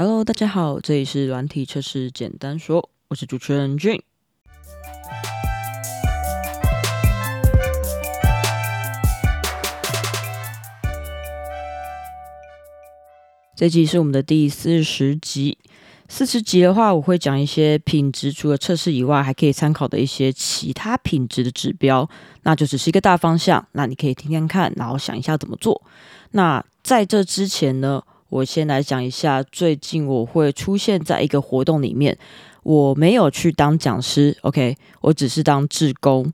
Hello，大家好，这里是软体测试简单说，我是主持人俊。这集是我们的第四十集。四十集的话，我会讲一些品质，除了测试以外，还可以参考的一些其他品质的指标。那就只是一个大方向，那你可以听听看，然后想一下怎么做。那在这之前呢，我先来讲一下，最近我会出现在一个活动里面，我没有去当讲师，OK，我只是当志工。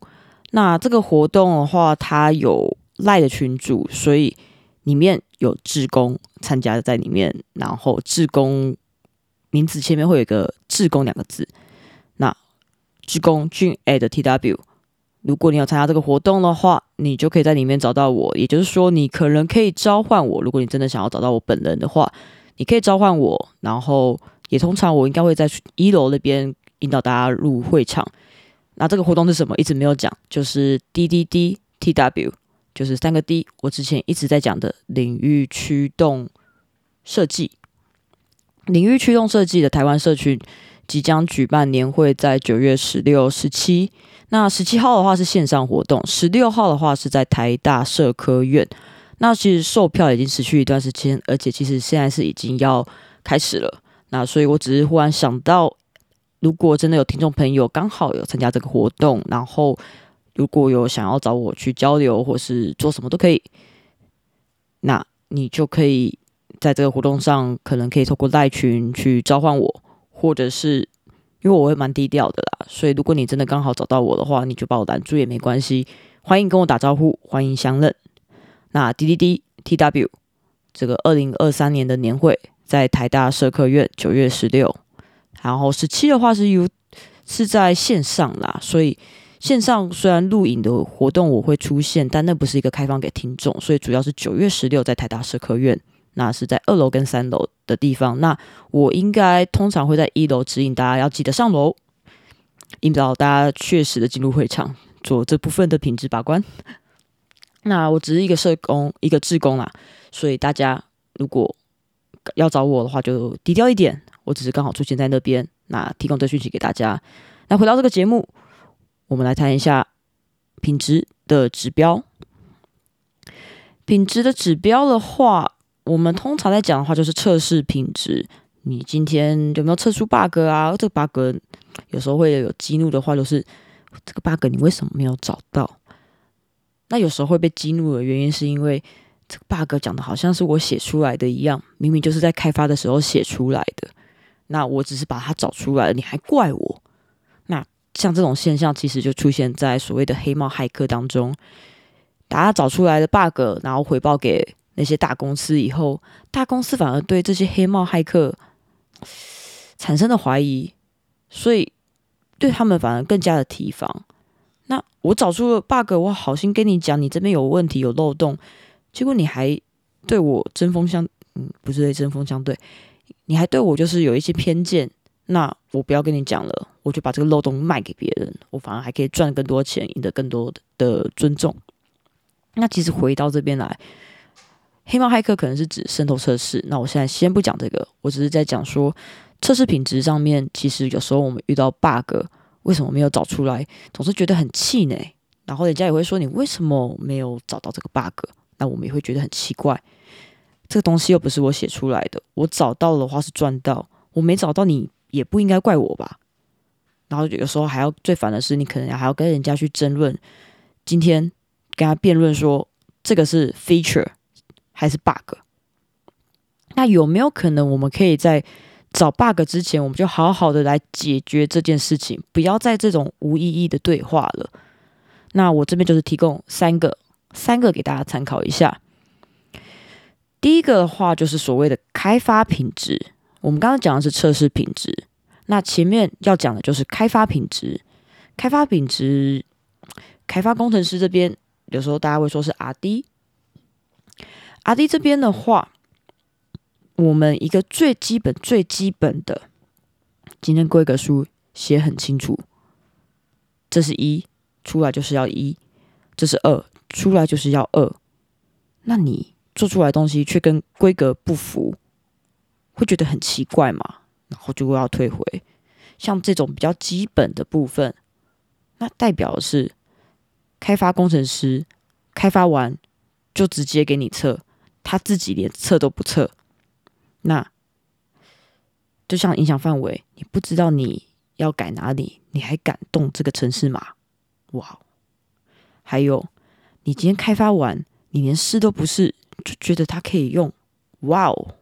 那这个活动的话，它有赖的群主，所以里面有志工参加在里面，然后志工。名字前面会有一个“志工”两个字，那志工俊 at T W，如果你要参加这个活动的话，你就可以在里面找到我。也就是说，你可能可以召唤我。如果你真的想要找到我本人的话，你可以召唤我。然后也通常我应该会在一楼那边引导大家入会场。那这个活动是什么？一直没有讲，就是 D D D T W，就是三个 D。我之前一直在讲的领域驱动设计。领域驱动设计的台湾社区即将举办年会，在九月十六、十七。那十七号的话是线上活动，十六号的话是在台大社科院。那其实售票已经持续一段时间，而且其实现在是已经要开始了。那所以我只是忽然想到，如果真的有听众朋友刚好有参加这个活动，然后如果有想要找我去交流或是做什么都可以，那你就可以。在这个活动上，可能可以透过赖群去召唤我，或者是因为我会蛮低调的啦，所以如果你真的刚好找到我的话，你就把我拦住也没关系，欢迎跟我打招呼，欢迎相认。那 D D D T W 这个二零二三年的年会在台大社科院九月十六，然后十七的话是 U 是在线上啦，所以线上虽然录影的活动我会出现，但那不是一个开放给听众，所以主要是九月十六在台大社科院。那是在二楼跟三楼的地方。那我应该通常会在一楼指引大家要记得上楼，引导大家确实的进入会场做这部分的品质把关。那我只是一个社工，一个志工啦，所以大家如果要找我的话，就低调一点。我只是刚好出现在那边，那提供这讯息给大家。那回到这个节目，我们来谈一下品质的指标。品质的指标的话。我们通常在讲的话就是测试品质。你今天有没有测出 bug 啊？这个 bug 有时候会有激怒的话，就是这个 bug 你为什么没有找到？那有时候会被激怒的原因是因为这个 bug 讲的好像是我写出来的一样，明明就是在开发的时候写出来的。那我只是把它找出来了，你还怪我？那像这种现象，其实就出现在所谓的黑帽骇客当中，大家找出来的 bug，然后回报给。那些大公司以后，大公司反而对这些黑帽骇客产生了怀疑，所以对他们反而更加的提防。那我找出了 bug，我好心跟你讲，你这边有问题有漏洞，结果你还对我针锋相嗯，不是针锋相对，你还对我就是有一些偏见。那我不要跟你讲了，我就把这个漏洞卖给别人，我反而还可以赚更多钱，赢得更多的尊重。那其实回到这边来。黑猫骇客可能是指渗透测试，那我现在先不讲这个，我只是在讲说测试品质上面，其实有时候我们遇到 bug，为什么没有找出来，总是觉得很气馁，然后人家也会说你为什么没有找到这个 bug，那我们也会觉得很奇怪，这个东西又不是我写出来的，我找到的话是赚到，我没找到你也不应该怪我吧，然后有时候还要最烦的是，你可能还要跟人家去争论，今天跟他辩论说这个是 feature。还是 bug？那有没有可能，我们可以在找 bug 之前，我们就好好的来解决这件事情，不要在这种无意义的对话了？那我这边就是提供三个，三个给大家参考一下。第一个的话，就是所谓的开发品质。我们刚刚讲的是测试品质，那前面要讲的就是开发品质。开发品质，开发工程师这边有时候大家会说是 R D。阿弟这边的话，我们一个最基本、最基本的今天规格书写很清楚，这是一出来就是要一，这是二出来就是要二。那你做出来东西却跟规格不符，会觉得很奇怪嘛，然后就要退回。像这种比较基本的部分，那代表的是开发工程师开发完就直接给你测，他自己连测都不测。那就像影响范围，你不知道你要改哪里，你还敢动这个城市码？哇！还有，你今天开发完，你连试都不试，就觉得它可以用？哇哦！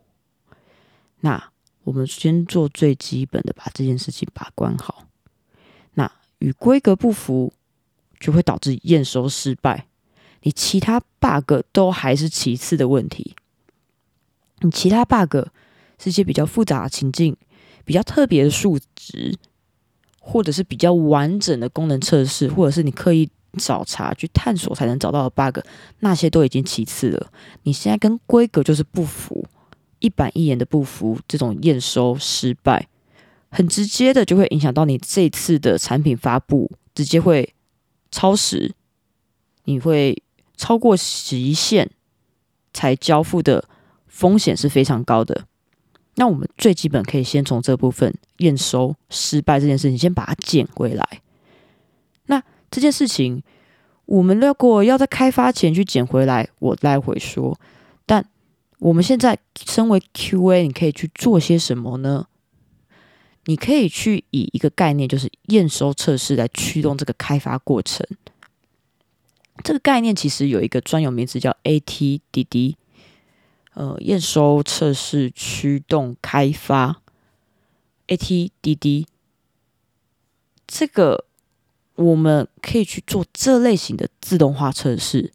那我们先做最基本的，把这件事情把关好。那与规格不符，就会导致验收失败。你其他 bug 都还是其次的问题。你其他 bug 是一些比较复杂的情境、比较特别的数值，或者是比较完整的功能测试，或者是你刻意找茬去探索才能找到的 bug，那些都已经其次了。你现在跟规格就是不符，一板一眼的不符，这种验收失败，很直接的就会影响到你这次的产品发布，直接会超时，你会超过极限才交付的。风险是非常高的。那我们最基本可以先从这部分验收失败这件事情，先把它捡回来。那这件事情，我们如果要在开发前去捡回来，我待会说。但我们现在身为 QA，你可以去做些什么呢？你可以去以一个概念，就是验收测试来驱动这个开发过程。这个概念其实有一个专有名词叫 ATDD。呃，验收、测试、驱动、开发，ATDD，这个我们可以去做这类型的自动化测试。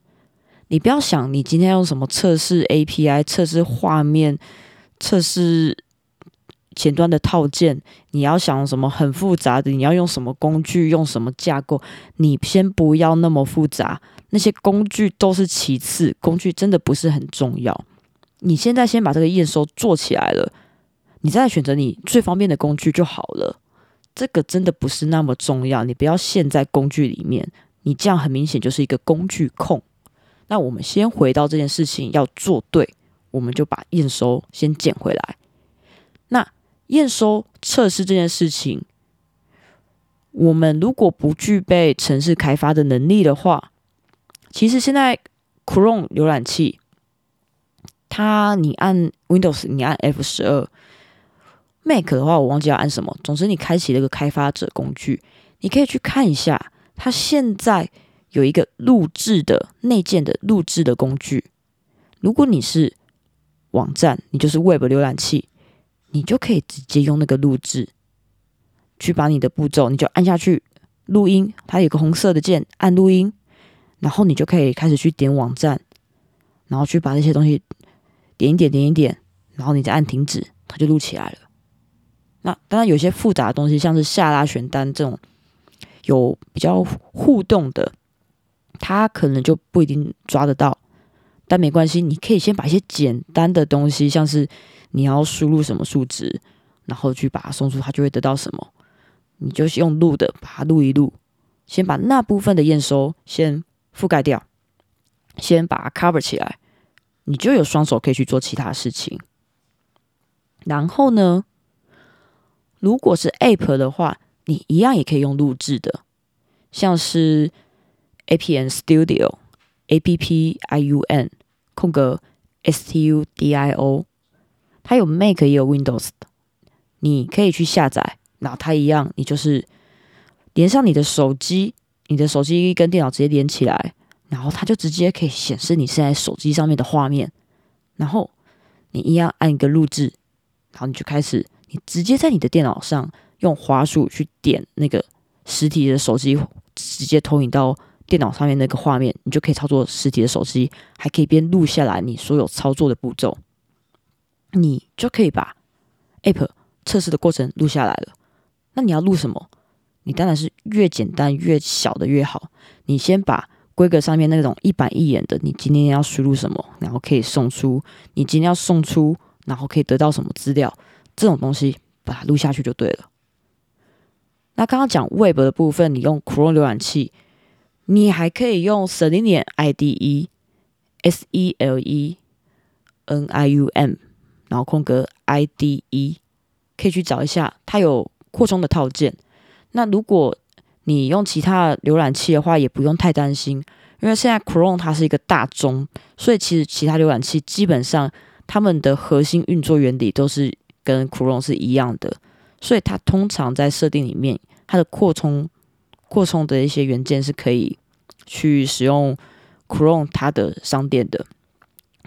你不要想你今天用什么测试 API、测试画面、测试前端的套件，你要想什么很复杂的，你要用什么工具、用什么架构，你先不要那么复杂，那些工具都是其次，工具真的不是很重要。你现在先把这个验收做起来了，你再选择你最方便的工具就好了。这个真的不是那么重要，你不要陷在工具里面，你这样很明显就是一个工具控。那我们先回到这件事情要做对，我们就把验收先捡回来。那验收测试这件事情，我们如果不具备城市开发的能力的话，其实现在 Chrome 浏览器。它，你按 Windows，你按 F 十二，Mac 的话我忘记要按什么。总之，你开启那个开发者工具，你可以去看一下，它现在有一个录制的内建的录制的工具。如果你是网站，你就是 Web 浏览器，你就可以直接用那个录制去把你的步骤，你就按下去录音，它有个红色的键，按录音，然后你就可以开始去点网站，然后去把那些东西。点一点，点一点，然后你再按停止，它就录起来了。那当然有些复杂的东西，像是下拉选单这种有比较互动的，它可能就不一定抓得到。但没关系，你可以先把一些简单的东西，像是你要输入什么数值，然后去把它送出，它就会得到什么。你就用录的把它录一录，先把那部分的验收先覆盖掉，先把它 cover 起来。你就有双手可以去做其他事情。然后呢，如果是 App 的话，你一样也可以用录制的，像是 A P N Studio A P P I U N 空格 S T U D I O，它有 Mac 也有 Windows 的，你可以去下载。然后它一样，你就是连上你的手机，你的手机跟电脑直接连起来。然后它就直接可以显示你现在手机上面的画面，然后你一样按一个录制，然后你就开始，你直接在你的电脑上用滑鼠去点那个实体的手机，直接投影到电脑上面那个画面，你就可以操作实体的手机，还可以边录下来你所有操作的步骤，你就可以把 App 测试的过程录下来了。那你要录什么？你当然是越简单越小的越好。你先把规格上面那种一板一眼的，你今天要输入什么，然后可以送出，你今天要送出，然后可以得到什么资料，这种东西把它录下去就对了。那刚刚讲 Web 的部分，你用 Chrome 浏览器，你还可以用 Selenium IDE，S E L E N I U M 然后空格 IDE，可以去找一下，它有扩充的套件。那如果你用其他浏览器的话，也不用太担心，因为现在 Chrome 它是一个大宗，所以其实其他浏览器基本上它们的核心运作原理都是跟 Chrome 是一样的，所以它通常在设定里面，它的扩充扩充的一些元件是可以去使用 Chrome 它的商店的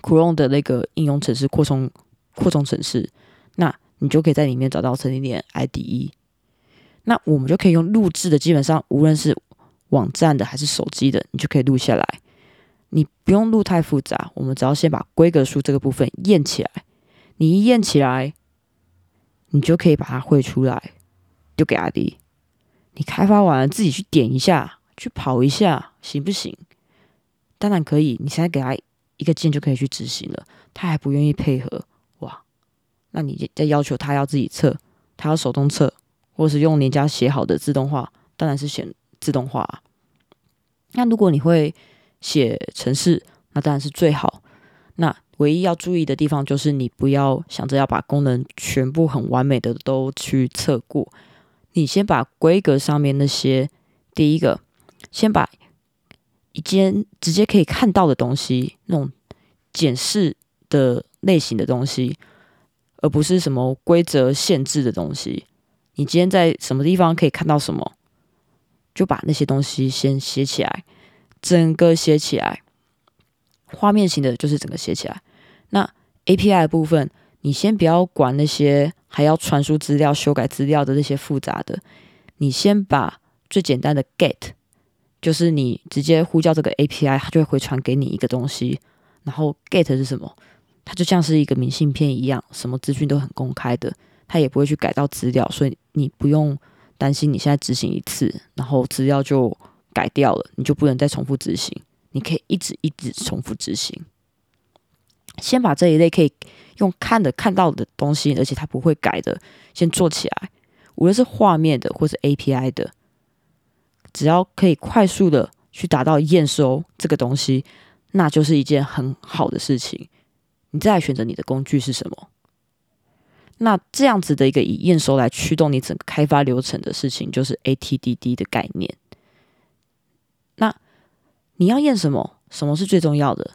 Chrome 的那个应用程式扩充扩充程式，那你就可以在里面找到成立点 IDE。那我们就可以用录制的，基本上无论是网站的还是手机的，你就可以录下来。你不用录太复杂，我们只要先把规格书这个部分验起来。你一验起来，你就可以把它绘出来，丢给阿迪。你开发完了自己去点一下，去跑一下，行不行？当然可以。你现在给他一个键就可以去执行了，他还不愿意配合，哇！那你再要求他要自己测，他要手动测。或是用人家写好的自动化，当然是选自动化啊。那如果你会写程式，那当然是最好。那唯一要注意的地方就是，你不要想着要把功能全部很完美的都去测过。你先把规格上面那些，第一个，先把一件直接可以看到的东西，那种检视的类型的东西，而不是什么规则限制的东西。你今天在什么地方可以看到什么？就把那些东西先写起来，整个写起来。画面型的就是整个写起来。那 API 部分，你先不要管那些还要传输资料、修改资料的那些复杂的，你先把最简单的 get，就是你直接呼叫这个 API，它就会回传给你一个东西。然后 get 是什么？它就像是一个明信片一样，什么资讯都很公开的。他也不会去改到资料，所以你不用担心你现在执行一次，然后资料就改掉了，你就不能再重复执行。你可以一直一直重复执行。先把这一类可以用看的看到的东西，而且它不会改的，先做起来。无论是画面的或是 API 的，只要可以快速的去达到验收这个东西，那就是一件很好的事情。你再来选择你的工具是什么。那这样子的一个以验收来驱动你整个开发流程的事情，就是 ATDD 的概念。那你要验什么？什么是最重要的？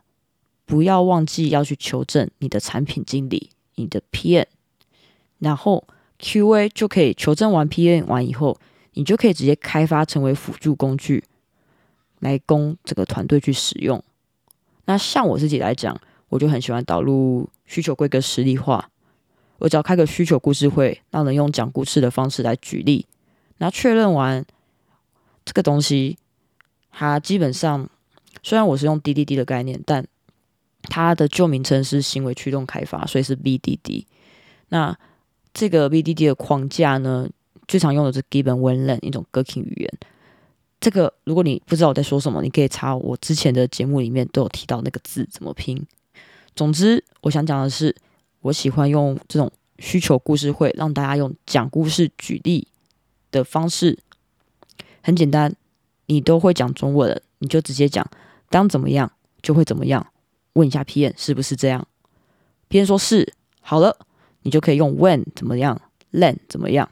不要忘记要去求证你的产品经理、你的 PM，然后 QA 就可以求证完 PM 完以后，你就可以直接开发成为辅助工具，来供这个团队去使用。那像我自己来讲，我就很喜欢导入需求规格实例化。我只要开个需求故事会，让人用讲故事的方式来举例，然后确认完这个东西，它基本上虽然我是用 DDD 的概念，但它的旧名称是行为驱动开发，所以是 BDD。那这个 BDD 的框架呢，最常用的是 Given When 一种 Gherkin 语言。这个如果你不知道我在说什么，你可以查我之前的节目里面都有提到那个字怎么拼。总之，我想讲的是。我喜欢用这种需求故事会，让大家用讲故事举例的方式，很简单，你都会讲中文，你就直接讲当怎么样就会怎么样，问一下 P N 是不是这样？P N 说是，好了，你就可以用 When 怎么样，Then 怎么样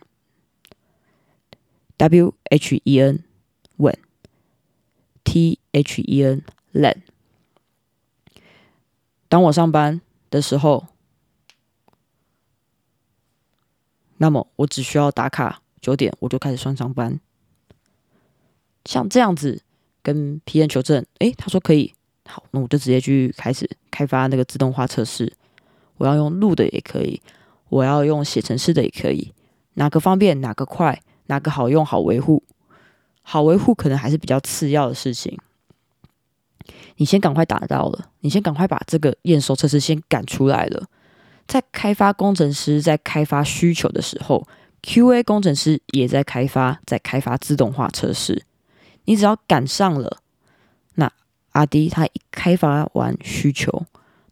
？W H E N When，T H E N Then。当我上班的时候。那么我只需要打卡九点，我就开始算上班。像这样子跟 P N 求证，诶，他说可以，好，那我就直接去开始开发那个自动化测试。我要用录的也可以，我要用写程式的也可以，哪个方便哪个快，哪个好用好维护，好维护可能还是比较次要的事情。你先赶快打到了，你先赶快把这个验收测试先赶出来了。在开发工程师在开发需求的时候，QA 工程师也在开发，在开发自动化测试。你只要赶上了，那阿迪他一开发完需求，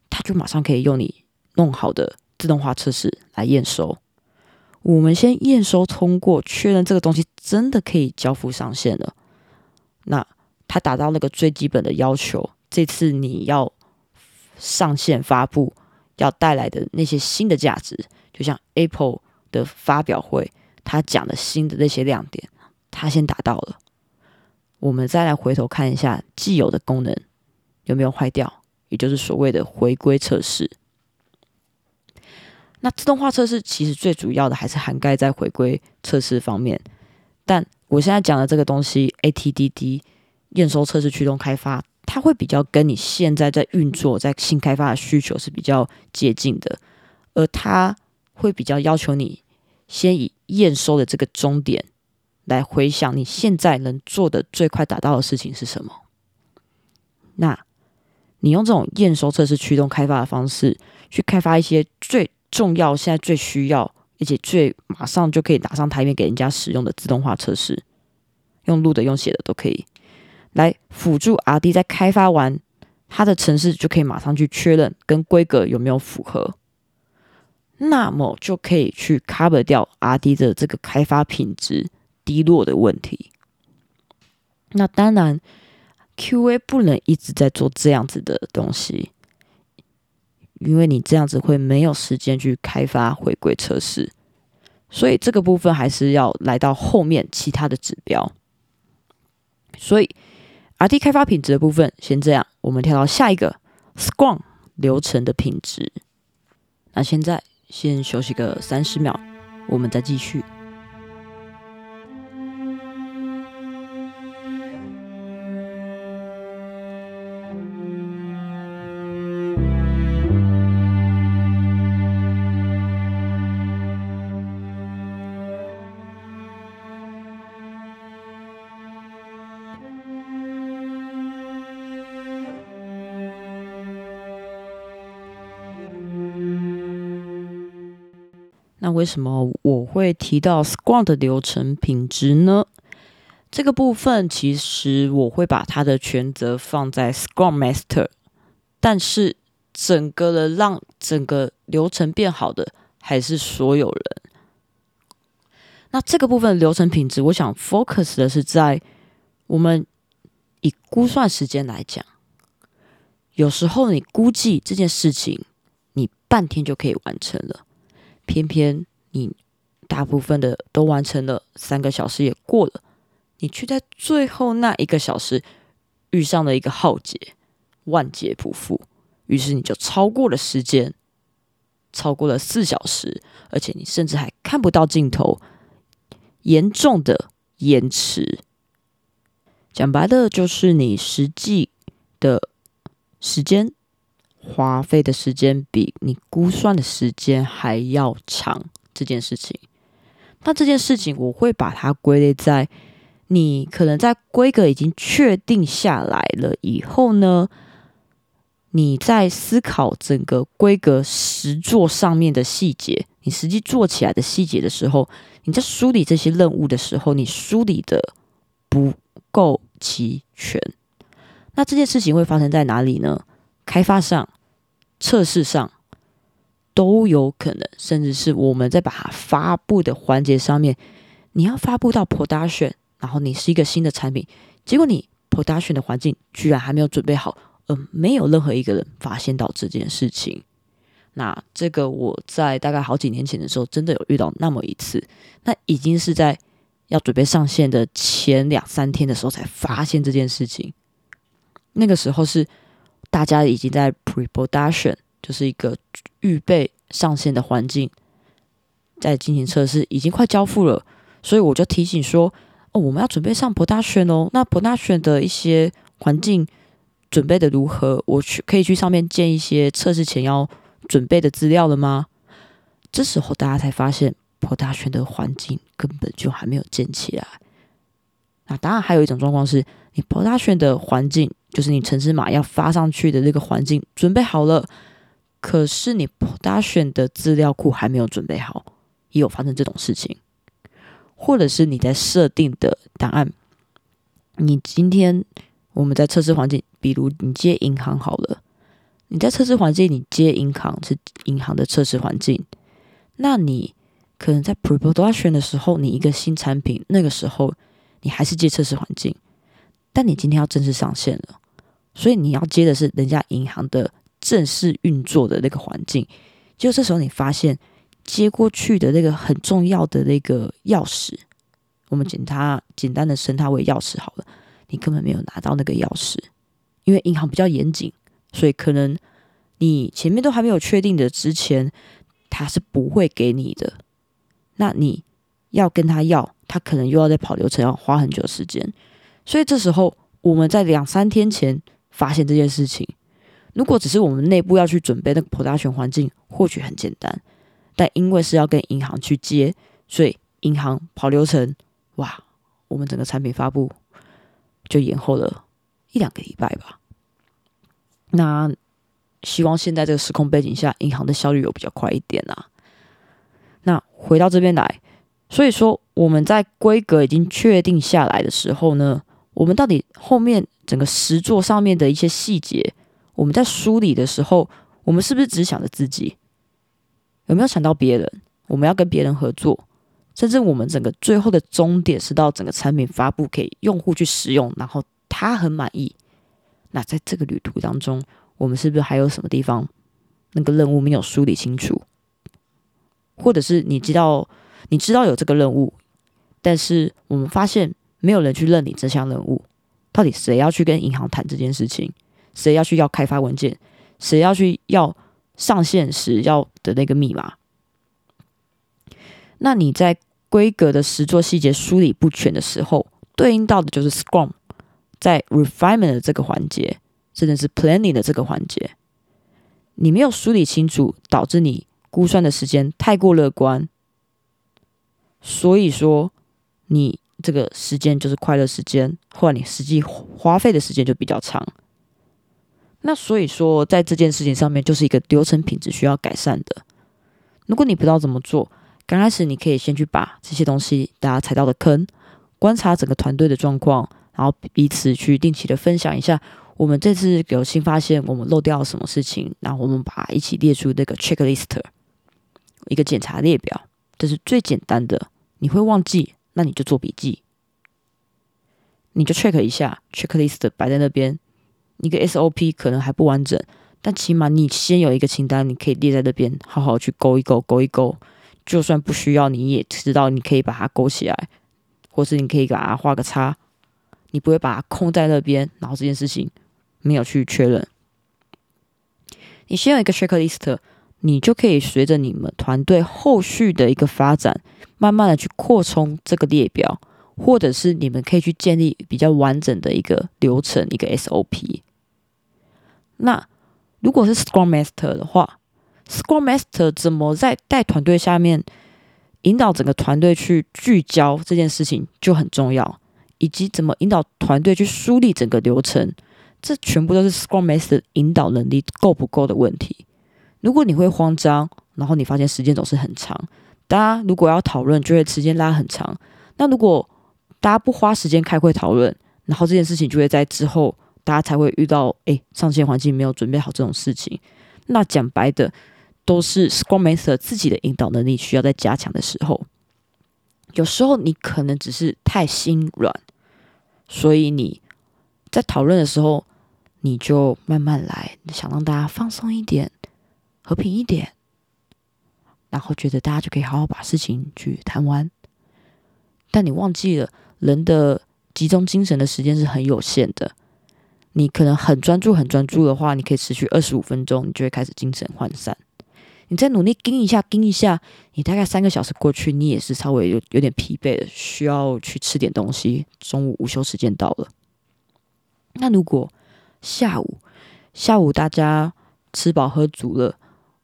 他就马上可以用你弄好的自动化测试来验收。我们先验收通过，确认这个东西真的可以交付上线了。那他达到那个最基本的要求，这次你要上线发布。要带来的那些新的价值，就像 Apple 的发表会，他讲的新的那些亮点，他先达到了。我们再来回头看一下既有的功能有没有坏掉，也就是所谓的回归测试。那自动化测试其实最主要的还是涵盖在回归测试方面，但我现在讲的这个东西，ATDD 验收测试驱动开发，它会比较跟你现在在运作在新开发的需求是比较接近的，而它会比较要求你先以验收的这个终点来回想你现在能做的最快达到的事情是什么。那你用这种验收测试驱动开发的方式去开发一些最重要、现在最需要，而且最马上就可以拿上台面给人家使用的自动化测试，用录的、用写的都可以，来辅助 R D 在开发完它的城市，就可以马上去确认跟规格有没有符合，那么就可以去 cover 掉 R D 的这个开发品质低落的问题。那当然，Q A 不能一直在做这样子的东西。因为你这样子会没有时间去开发回归测试，所以这个部分还是要来到后面其他的指标。所以 R D 开发品质的部分先这样，我们跳到下一个 Scrum 流程的品质。那现在先休息个三十秒，我们再继续。为什么我会提到 Scrum 的流程品质呢？这个部分其实我会把它的权责放在 Scrum Master，但是整个的让整个流程变好的还是所有人。那这个部分流程品质，我想 focus 的是在我们以估算时间来讲，有时候你估计这件事情，你半天就可以完成了。偏偏你大部分的都完成了，三个小时也过了，你却在最后那一个小时遇上了一个浩劫，万劫不复，于是你就超过了时间，超过了四小时，而且你甚至还看不到尽头，严重的延迟。讲白了，就是你实际的时间。花费的时间比你估算的时间还要长，这件事情。那这件事情我会把它归类在你可能在规格已经确定下来了以后呢，你在思考整个规格实做上面的细节，你实际做起来的细节的时候，你在梳理这些任务的时候，你梳理的不够齐全。那这件事情会发生在哪里呢？开发上、测试上都有可能，甚至是我们在把它发布的环节上面，你要发布到 production，然后你是一个新的产品，结果你 production 的环境居然还没有准备好，呃，没有任何一个人发现到这件事情。那这个我在大概好几年前的时候，真的有遇到那么一次，那已经是在要准备上线的前两三天的时候才发现这件事情，那个时候是。大家已经在 pre-production，就是一个预备上线的环境，在进行测试，已经快交付了。所以我就提醒说：“哦，我们要准备上 production 哦。那 production 的一些环境准备的如何？我去可以去上面建一些测试前要准备的资料了吗？”这时候大家才发现，production 的环境根本就还没有建起来。那当然，还有一种状况是你 production 的环境。就是你城市码要发上去的那个环境准备好了，可是你 production 的资料库还没有准备好，也有发生这种事情，或者是你在设定的档案，你今天我们在测试环境，比如你接银行好了，你在测试环境你接银行是银行的测试环境，那你可能在 pre-production 的时候，你一个新产品那个时候你还是接测试环境，但你今天要正式上线了。所以你要接的是人家银行的正式运作的那个环境。就这时候，你发现接过去的那个很重要的那个钥匙，我们简它简单的称它为钥匙好了。你根本没有拿到那个钥匙，因为银行比较严谨，所以可能你前面都还没有确定的之前，他是不会给你的。那你要跟他要，他可能又要再跑流程，要花很久时间。所以这时候我们在两三天前发现这件事情。如果只是我们内部要去准备那个跑大全环境，或许很简单，但因为是要跟银行去接，所以银行跑流程，哇，我们整个产品发布就延后了一两个礼拜吧。那希望现在这个时空背景下，银行的效率有比较快一点啊。那回到这边来，所以说我们在规格已经确定下来的时候呢，我们到底后面整个实作上面的一些细节。我们在梳理的时候，我们是不是只想着自己？有没有想到别人？我们要跟别人合作，甚至我们整个最后的终点是到整个产品发布，给用户去使用，然后他很满意。那在这个旅途当中，我们是不是还有什么地方那个任务没有梳理清楚？或者是你知道你知道有这个任务，但是我们发现没有人去认领这项任务，到底谁要去跟银行谈这件事情？谁要去要开发文件？谁要去要上线时要的那个密码？那你在规格的实作细节梳理不全的时候，对应到的就是 Scrum 在 refinement 的这个环节，甚至是 planning 的这个环节，你没有梳理清楚，导致你估算的时间太过乐观，所以说你这个时间就是快乐时间，或者你实际花费的时间就比较长。那所以说，在这件事情上面，就是一个流程品质需要改善的。如果你不知道怎么做，刚开始你可以先去把这些东西大家踩到的坑，观察整个团队的状况，然后彼此去定期的分享一下，我们这次有新发现，我们漏掉了什么事情，然后我们把它一起列出那个 checklist，一个检查列表，这是最简单的。你会忘记，那你就做笔记，你就 check 一下 checklist 摆在那边。一个 SOP 可能还不完整，但起码你先有一个清单，你可以列在那边，好好去勾一勾，勾一勾。就算不需要，你也知道你可以把它勾起来，或是你可以把它画个叉，你不会把它空在那边，然后这件事情没有去确认。你先有一个 checklist，你就可以随着你们团队后续的一个发展，慢慢的去扩充这个列表，或者是你们可以去建立比较完整的一个流程，一个 SOP。那如果是 Scrum Master 的话，Scrum Master 怎么在带团队下面引导整个团队去聚焦这件事情就很重要，以及怎么引导团队去梳理整个流程，这全部都是 Scrum Master 引导能力够不够的问题。如果你会慌张，然后你发现时间总是很长，大家如果要讨论就会时间拉很长。那如果大家不花时间开会讨论，然后这件事情就会在之后。大家才会遇到诶，上线环境没有准备好这种事情。那讲白的，都是 Scrum Master 自己的引导能力需要在加强的时候。有时候你可能只是太心软，所以你在讨论的时候，你就慢慢来，想让大家放松一点、和平一点，然后觉得大家就可以好好把事情去谈完。但你忘记了，人的集中精神的时间是很有限的。你可能很专注、很专注的话，你可以持续二十五分钟，你就会开始精神涣散。你再努力盯一下、盯一下，你大概三个小时过去，你也是稍微有有点疲惫的，需要去吃点东西。中午午休时间到了，那如果下午下午大家吃饱喝足了，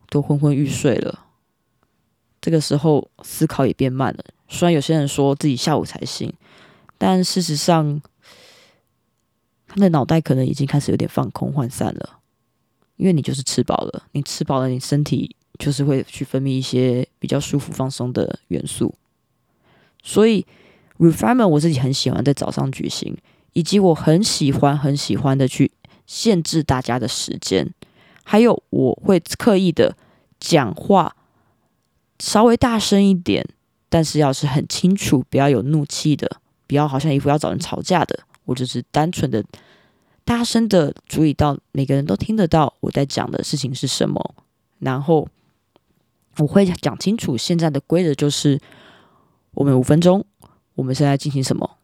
都昏昏欲睡了，这个时候思考也变慢了。虽然有些人说自己下午才醒，但事实上。那脑袋可能已经开始有点放空、涣散了，因为你就是吃饱了，你吃饱了，你身体就是会去分泌一些比较舒服、放松的元素。所以，refinement 我自己很喜欢在早上举行，以及我很喜欢、很喜欢的去限制大家的时间，还有我会刻意的讲话稍微大声一点，但是要是很清楚，不要有怒气的，不要好像一副要找人吵架的。我只是单纯的大声的注意到每个人都听得到我在讲的事情是什么，然后我会讲清楚现在的规则就是我们五分钟，我们现在进行什么，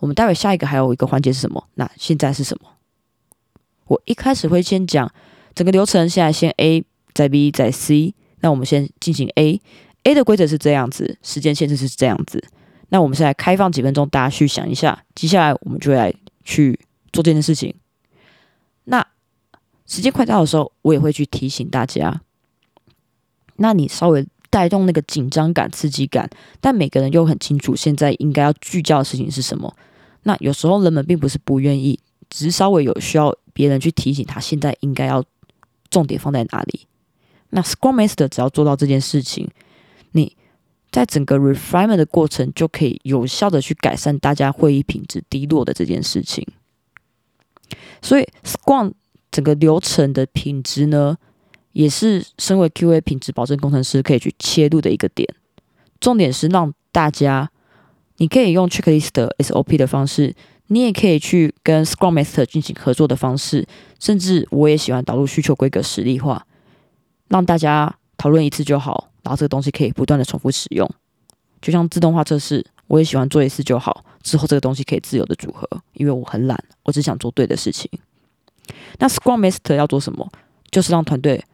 我们待会下一个还有一个环节是什么，那现在是什么？我一开始会先讲整个流程，现在先 A，再 B，再 C，那我们先进行 A，A 的规则是这样子，时间限制是这样子。那我们现在开放几分钟，大家去想一下。接下来我们就来去做这件事情。那时间快到的时候，我也会去提醒大家。那你稍微带动那个紧张感、刺激感，但每个人又很清楚现在应该要聚焦的事情是什么。那有时候人们并不是不愿意，只是稍微有需要别人去提醒他，现在应该要重点放在哪里。那 Scrum Master 只要做到这件事情，你。在整个 refinement 的过程，就可以有效的去改善大家会议品质低落的这件事情。所以，Scrum 整个流程的品质呢，也是身为 QA 品质保证工程师可以去切入的一个点。重点是让大家，你可以用 checklist SOP 的方式，你也可以去跟 Scrum Master 进行合作的方式，甚至我也喜欢导入需求规格实例化，让大家讨论一次就好。然后这个东西可以不断的重复使用，就像自动化测试，我也喜欢做一次就好。之后这个东西可以自由的组合，因为我很懒，我只想做对的事情。那 Scrum Master 要做什么？就是让团队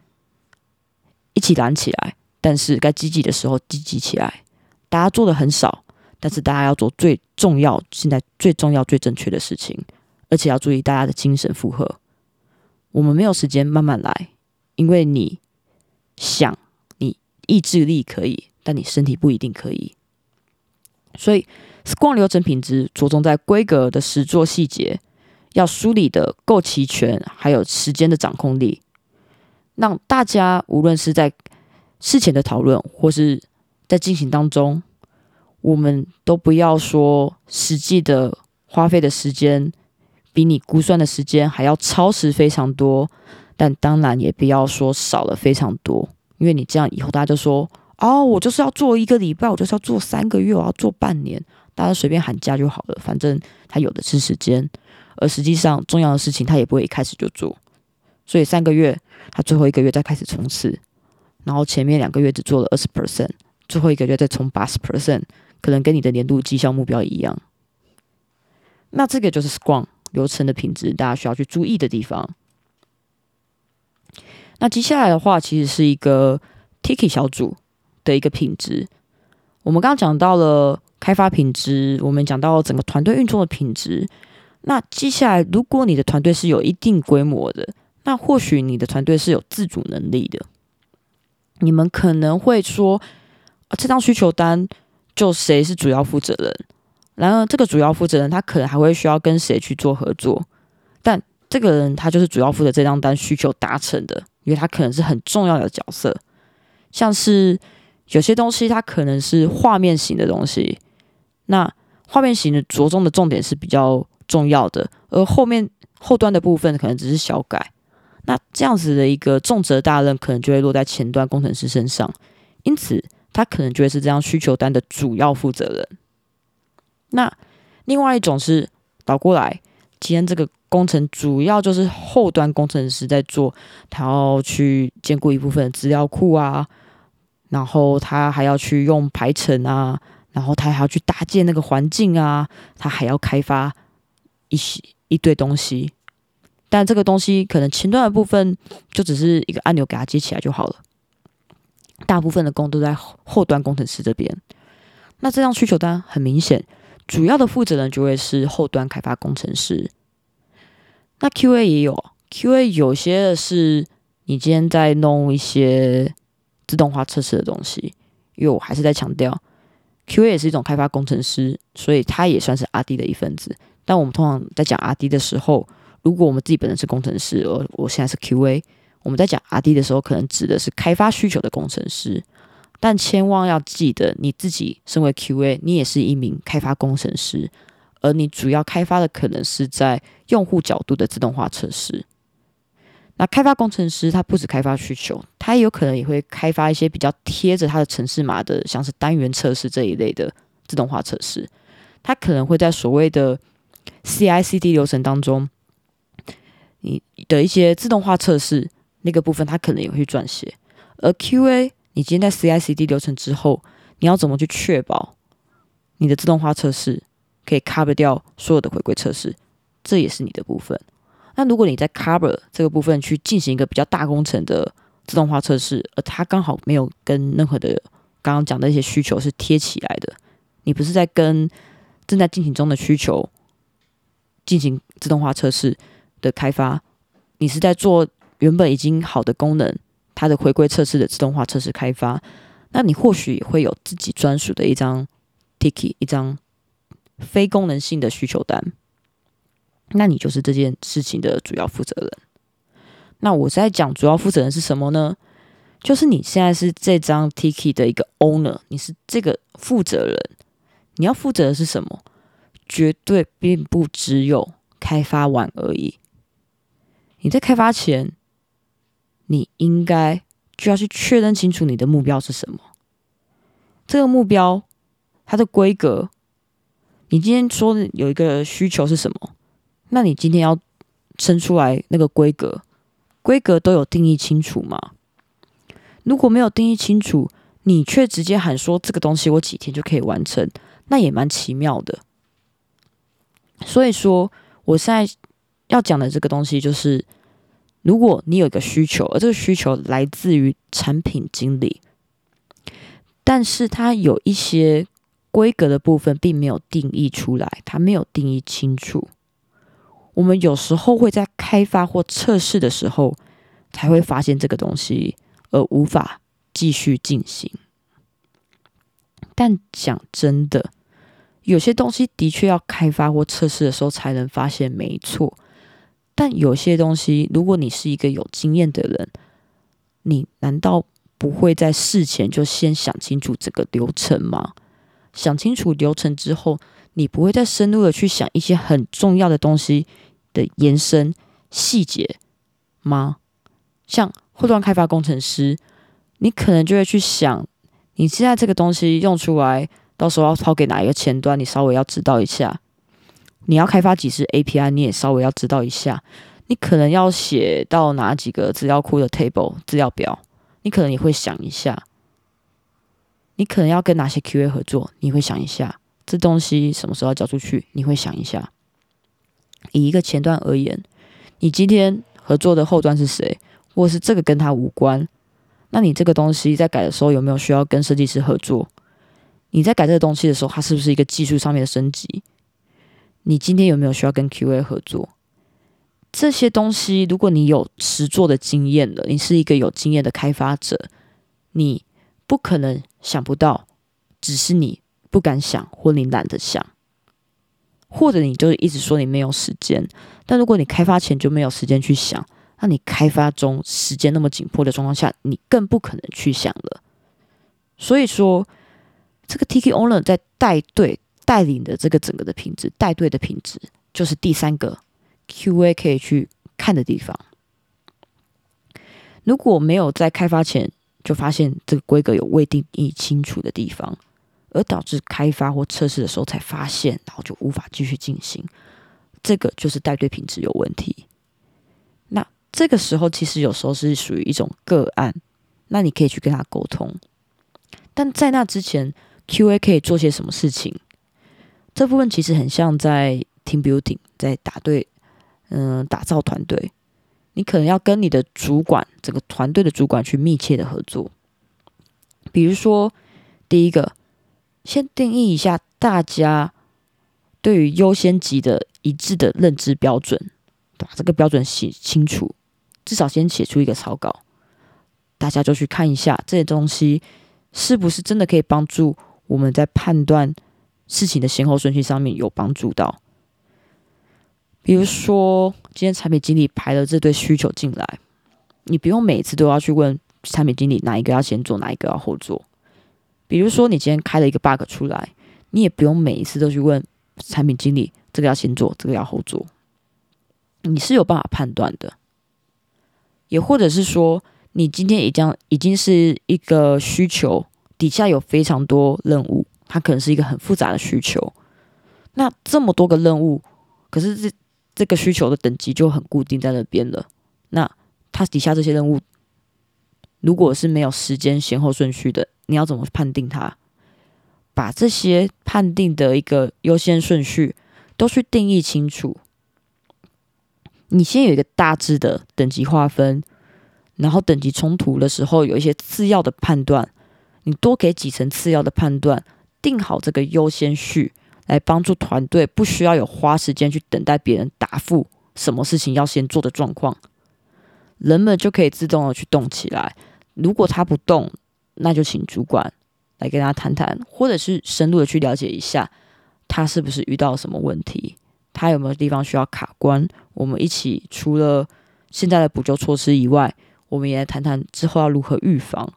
一起懒起来，但是该积极的时候积极起来。大家做的很少，但是大家要做最重要、现在最重要、最正确的事情，而且要注意大家的精神负荷。我们没有时间慢慢来，因为你想你。意志力可以，但你身体不一定可以。所以，Scrum 流程品质着重在规格的实作细节，要梳理的够齐全，还有时间的掌控力，让大家无论是在事前的讨论，或是在进行当中，我们都不要说实际的花费的时间比你估算的时间还要超时非常多，但当然也不要说少了非常多。因为你这样以后，大家就说哦，我就是要做一个礼拜，我就是要做三个月，我要做半年，大家随便喊价就好了，反正他有的是时间。而实际上，重要的事情他也不会一开始就做，所以三个月，他最后一个月再开始冲刺，然后前面两个月只做了二十 percent，最后一个月再冲八十 percent，可能跟你的年度绩效目标一样。那这个就是 Scrum 流程的品质，大家需要去注意的地方。那接下来的话，其实是一个 Tiki 小组的一个品质。我们刚刚讲到了开发品质，我们讲到整个团队运作的品质。那接下来，如果你的团队是有一定规模的，那或许你的团队是有自主能力的。你们可能会说，啊，这张需求单就谁是主要负责人？然而，这个主要负责人他可能还会需要跟谁去做合作？但这个人他就是主要负责这张单需求达成的。因为他可能是很重要的角色，像是有些东西它可能是画面型的东西，那画面型的着重的重点是比较重要的，而后面后端的部分可能只是小改。那这样子的一个重责大任，可能就会落在前端工程师身上，因此他可能就会是这样需求单的主要负责人。那另外一种是倒过来，今天这个。工程主要就是后端工程师在做，他要去兼顾一部分资料库啊，然后他还要去用排程啊，然后他还要去搭建那个环境啊，他还要开发一些一堆东西。但这个东西可能前端的部分就只是一个按钮给它接起来就好了，大部分的工都在后端工程师这边。那这样需求单很明显，主要的负责人就会是后端开发工程师。那 QA 也有，QA 有些是你今天在弄一些自动化测试的东西，因为我还是在强调，QA 也是一种开发工程师，所以他也算是 RD 的一份子。但我们通常在讲 RD 的时候，如果我们自己本身是工程师，而我现在是 QA，我们在讲 RD 的时候，可能指的是开发需求的工程师。但千万要记得，你自己身为 QA，你也是一名开发工程师。而你主要开发的可能是在用户角度的自动化测试。那开发工程师他不止开发需求，他也有可能也会开发一些比较贴着他的城市码的，像是单元测试这一类的自动化测试。他可能会在所谓的 CI/CD 流程当中你的一些自动化测试那个部分，他可能也会撰写。而 QA，你今天在 CI/CD 流程之后，你要怎么去确保你的自动化测试可以 cover 掉所有的回归测试？这也是你的部分。那如果你在 cover 这个部分去进行一个比较大工程的自动化测试，而它刚好没有跟任何的刚刚讲的一些需求是贴起来的，你不是在跟正在进行中的需求进行自动化测试的开发，你是在做原本已经好的功能它的回归测试的自动化测试开发，那你或许会有自己专属的一张 ticket，一张非功能性的需求单。那你就是这件事情的主要负责人。那我在讲主要负责人是什么呢？就是你现在是这张 Tiki 的一个 owner，你是这个负责人。你要负责的是什么？绝对并不只有开发完而已。你在开发前，你应该就要去确认清楚你的目标是什么。这个目标它的规格，你今天说的有一个需求是什么？那你今天要生出来那个规格，规格都有定义清楚吗？如果没有定义清楚，你却直接喊说这个东西我几天就可以完成，那也蛮奇妙的。所以说，我现在要讲的这个东西就是，如果你有一个需求，而这个需求来自于产品经理，但是他有一些规格的部分并没有定义出来，他没有定义清楚。我们有时候会在开发或测试的时候才会发现这个东西，而无法继续进行。但讲真的，有些东西的确要开发或测试的时候才能发现，没错。但有些东西，如果你是一个有经验的人，你难道不会在事前就先想清楚这个流程吗？想清楚流程之后。你不会再深入的去想一些很重要的东西的延伸细节吗？像后端开发工程师，你可能就会去想，你现在这个东西用出来，到时候要抛给哪一个前端，你稍微要知道一下。你要开发几支 API，你也稍微要知道一下。你可能要写到哪几个资料库的 table 资料表，你可能也会想一下。你可能要跟哪些 QA 合作，你会想一下。这东西什么时候要交出去？你会想一下。以一个前端而言，你今天合作的后端是谁，或是这个跟他无关？那你这个东西在改的时候有没有需要跟设计师合作？你在改这个东西的时候，它是不是一个技术上面的升级？你今天有没有需要跟 QA 合作？这些东西，如果你有实做的经验了，你是一个有经验的开发者，你不可能想不到，只是你。不敢想，或你懒得想，或者你就是一直说你没有时间。但如果你开发前就没有时间去想，那你开发中时间那么紧迫的状况下，你更不可能去想了。所以说，这个 TK Owner 在带队带领的这个整个的品质，带队的品质，就是第三个 QA 可以去看的地方。如果没有在开发前就发现这个规格有未定义清楚的地方。而导致开发或测试的时候才发现，然后就无法继续进行，这个就是带队品质有问题。那这个时候其实有时候是属于一种个案，那你可以去跟他沟通。但在那之前，QA 可以做些什么事情？这部分其实很像在 team building，在打队，嗯，打造团队。你可能要跟你的主管，整个团队的主管去密切的合作。比如说，第一个。先定义一下大家对于优先级的一致的认知标准，把这个标准写清楚，至少先写出一个草稿，大家就去看一下这些东西是不是真的可以帮助我们在判断事情的先后顺序上面有帮助到。比如说，今天产品经理排了这堆需求进来，你不用每次都要去问产品经理哪一个要先做，哪一个要后做。比如说，你今天开了一个 bug 出来，你也不用每一次都去问产品经理，这个要先做，这个要后做，你是有办法判断的。也或者是说，你今天已经已经是一个需求，底下有非常多任务，它可能是一个很复杂的需求。那这么多个任务，可是这这个需求的等级就很固定在那边了。那它底下这些任务，如果是没有时间先后顺序的，你要怎么判定它？把这些判定的一个优先顺序都去定义清楚。你先有一个大致的等级划分，然后等级冲突的时候有一些次要的判断，你多给几层次要的判断，定好这个优先序，来帮助团队不需要有花时间去等待别人答复什么事情要先做的状况，人们就可以自动的去动起来。如果他不动，那就请主管来跟他谈谈，或者是深入的去了解一下，他是不是遇到什么问题。他有没有地方需要卡关？我们一起除了现在的补救措施以外，我们也来谈谈之后要如何预防，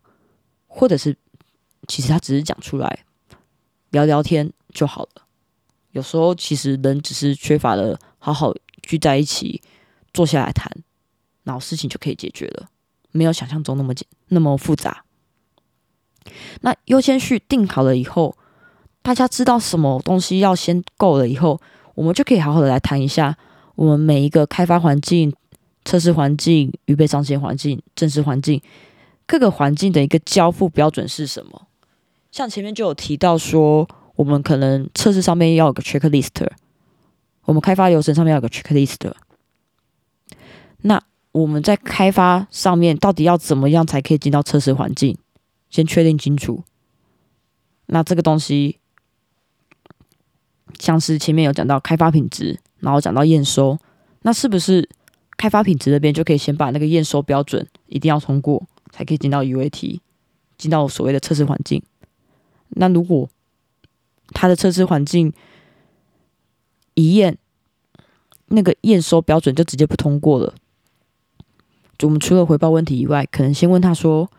或者是其实他只是讲出来聊聊天就好了。有时候其实人只是缺乏了好好聚在一起坐下来谈，然后事情就可以解决了，没有想象中那么简那么复杂。那优先序定好了以后，大家知道什么东西要先够了以后。我们就可以好好的来谈一下，我们每一个开发环境、测试环境、预备上线环境、正式环境各个环境的一个交付标准是什么？像前面就有提到说，我们可能测试上面要有个 checklist，我们开发流程上面要有个 checklist。那我们在开发上面到底要怎么样才可以进到测试环境？先确定清楚。那这个东西。像是前面有讲到开发品质，然后讲到验收，那是不是开发品质那边就可以先把那个验收标准一定要通过，才可以进到 UAT，进到所谓的测试环境？那如果它的测试环境一验，那个验收标准就直接不通过了，我们除了回报问题以外，可能先问他说：“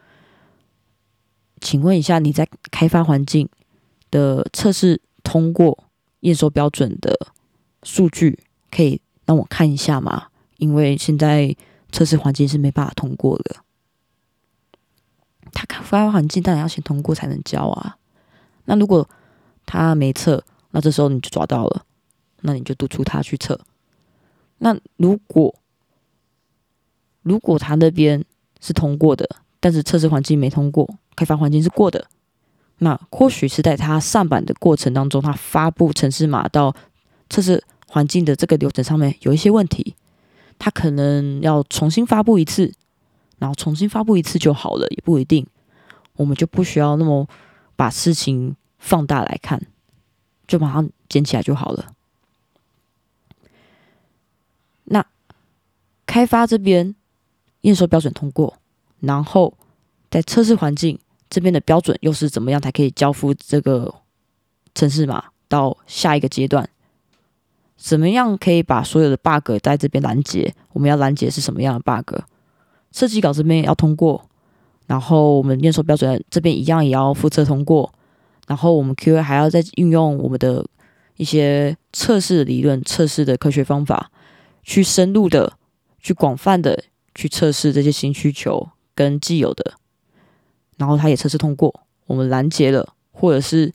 请问一下，你在开发环境的测试通过？”验收标准的数据可以让我看一下吗？因为现在测试环境是没办法通过的。他开发环境当然要先通过才能交啊。那如果他没测，那这时候你就抓到了，那你就督促他去测。那如果如果他那边是通过的，但是测试环境没通过，开发环境是过的。那或许是在他上版的过程当中，他发布城市码到测试环境的这个流程上面有一些问题，他可能要重新发布一次，然后重新发布一次就好了，也不一定。我们就不需要那么把事情放大来看，就马上捡起来就好了。那开发这边验收标准通过，然后在测试环境。这边的标准又是怎么样才可以交付这个城市码到下一个阶段？怎么样可以把所有的 bug 在这边拦截？我们要拦截是什么样的 bug？设计稿这边要通过，然后我们验收标准这边一样也要复测通过，然后我们 QA 还要再运用我们的一些测试理论、测试的科学方法，去深入的、去广泛的去测试这些新需求跟既有的。然后他也测试通过，我们拦截了，或者是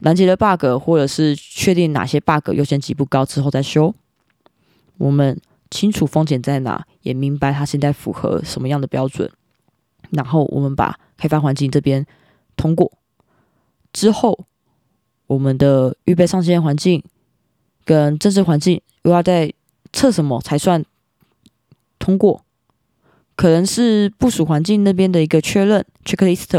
拦截了 bug，或者是确定哪些 bug 优先级不高之后再修。我们清楚风险在哪，也明白它现在符合什么样的标准。然后我们把开发环境这边通过之后，我们的预备上线环境跟正式环境又要在测什么才算通过？可能是部署环境那边的一个确认 checklist，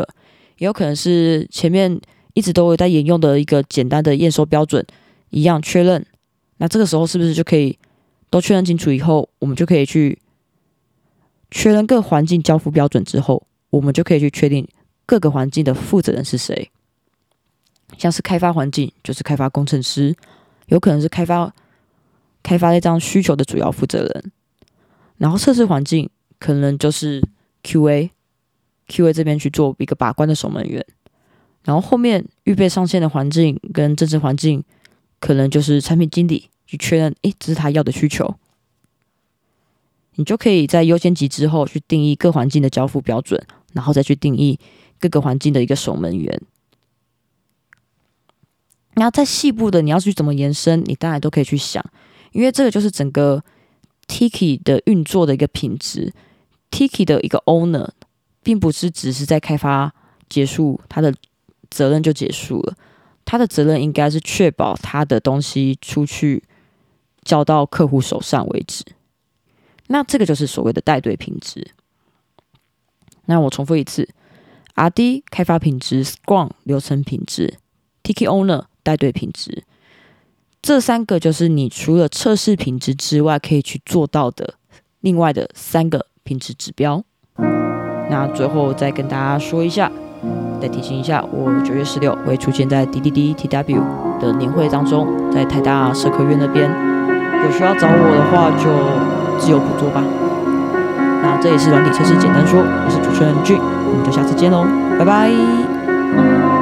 也有可能是前面一直都有在沿用的一个简单的验收标准一样确认。那这个时候是不是就可以都确认清楚以后，我们就可以去确认各环境交付标准之后，我们就可以去确定各个环境的负责人是谁。像是开发环境，就是开发工程师，有可能是开发开发那张需求的主要负责人，然后测试环境。可能就是 QA，QA 这边去做一个把关的守门员，然后后面预备上线的环境跟政治环境，可能就是产品经理去确认，诶，这是他要的需求，你就可以在优先级之后去定义各环境的交付标准，然后再去定义各个环境的一个守门员。然后在细部的你要去怎么延伸，你当然都可以去想，因为这个就是整个 Tiki 的运作的一个品质。Tiki 的一个 owner 并不是只是在开发结束，他的责任就结束了。他的责任应该是确保他的东西出去交到客户手上为止。那这个就是所谓的带队品质。那我重复一次：R&D 开发品质，Scrum 流程品质，Tiki owner 带队品质。这三个就是你除了测试品质之外，可以去做到的另外的三个品质指标。那最后再跟大家说一下，再提醒一下，我九月十六会出现在滴滴滴 TW 的年会当中，在台大社科院那边，有需要找我的话就自由捕捉吧。那这也是软体测试简单说，我是主持人俊，我们就下次见喽，拜拜。